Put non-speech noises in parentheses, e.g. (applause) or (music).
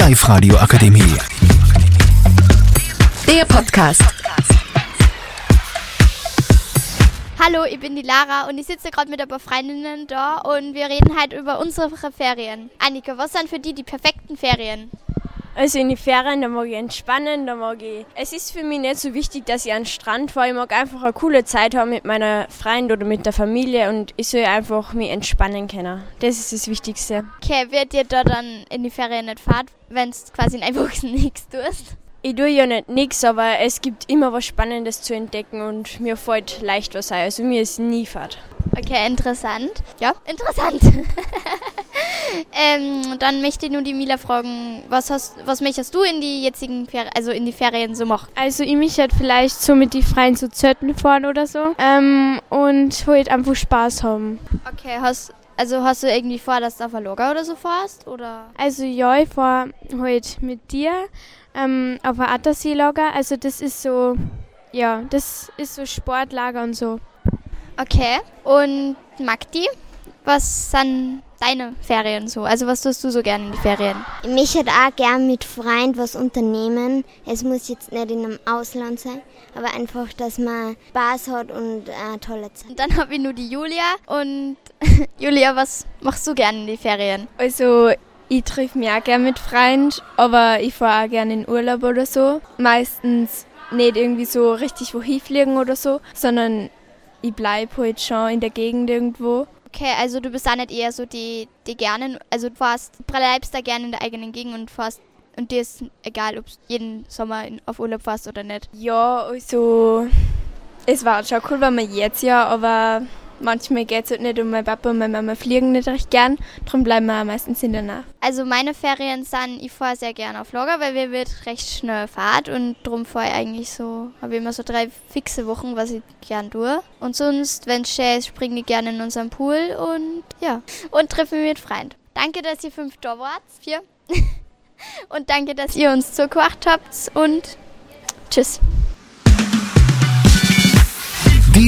Live-Radio Akademie. Der Podcast. Hallo, ich bin die Lara und ich sitze gerade mit ein paar Freundinnen da und wir reden halt über unsere Ferien. Annika, was sind für die die perfekten Ferien? Also in die Ferien, da mag ich entspannen, da mag ich. Es ist für mich nicht so wichtig, dass ich an den Strand fahre. Ich mag einfach eine coole Zeit haben mit meiner Freund oder mit der Familie und ich soll einfach mich entspannen können. Das ist das Wichtigste. Okay, wird ihr da dann in die Ferien nicht fahren, wenn es quasi Woche (laughs) nichts tust? Ich tue ja nicht nichts, aber es gibt immer was Spannendes zu entdecken und mir fällt leicht was ein. Also mir ist nie Fahrt. Okay, interessant. Ja, interessant. (laughs) ähm, dann möchte ich nur die Mila fragen, was hast, was möchtest du in die jetzigen Ferien, also in die Ferien so machen? Also ich mich halt vielleicht so mit die Freien zu Zötten fahren oder so ähm, und halt einfach Spaß haben. Okay, hast also hast du irgendwie vor, dass du auf ein Lager oder so fährst? Oder? Also ja, ich fahre halt mit dir ähm, auf ein Attersee-Lager. Also das ist so, ja, das ist so Sportlager und so. Okay. Und Magdi, was sind deine Ferien so? Also was tust du so gerne in die Ferien? Ich hätte auch gern mit Freunden was unternehmen. Es muss jetzt nicht in einem Ausland sein, aber einfach, dass man Spaß hat und eine tolle Zeit. Und dann habe ich nur die Julia. Und (laughs) Julia, was machst du gerne in die Ferien? Also ich treffe mich auch gerne mit Freunden, aber ich fahre auch gerne in Urlaub oder so. Meistens nicht irgendwie so richtig wohin fliegen oder so, sondern ich bleibe halt schon in der Gegend irgendwo. Okay, also du bist auch nicht eher so die, die gerne, also du fährst, bleibst da gerne in der eigenen Gegend und fährst und dir ist egal, ob du jeden Sommer in, auf Urlaub fährst oder nicht. Ja, also es war schon cool, wenn man jetzt ja, aber manchmal geht es halt nicht und mein Papa und meine Mama fliegen nicht recht gern, darum bleiben wir meistens in der Nacht. Also meine Ferien sind, ich fahre sehr gerne auf Lager, weil wir wird recht schnell Fahrt und darum fahre ich eigentlich so, habe immer so drei fixe Wochen, was ich gern tue. Und sonst, wenn es schön ist, springe ich gerne in unseren Pool und ja, und treffe mich mit Freunden. Danke, dass ihr fünf da wart, vier. (laughs) und danke, dass ihr uns zugemacht habt und tschüss.